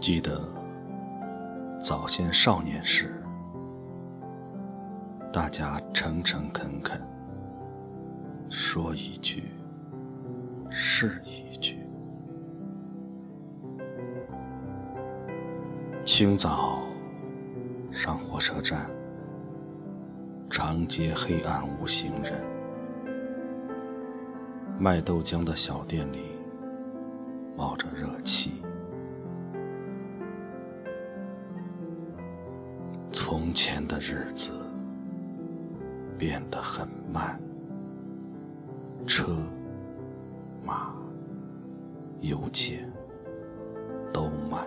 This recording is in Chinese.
记得早先少年时，大家诚诚恳恳，说一句是一句。清早上火车站，长街黑暗无行人，卖豆浆的小店里冒着热气。从前的日子变得很慢，车马邮件都慢，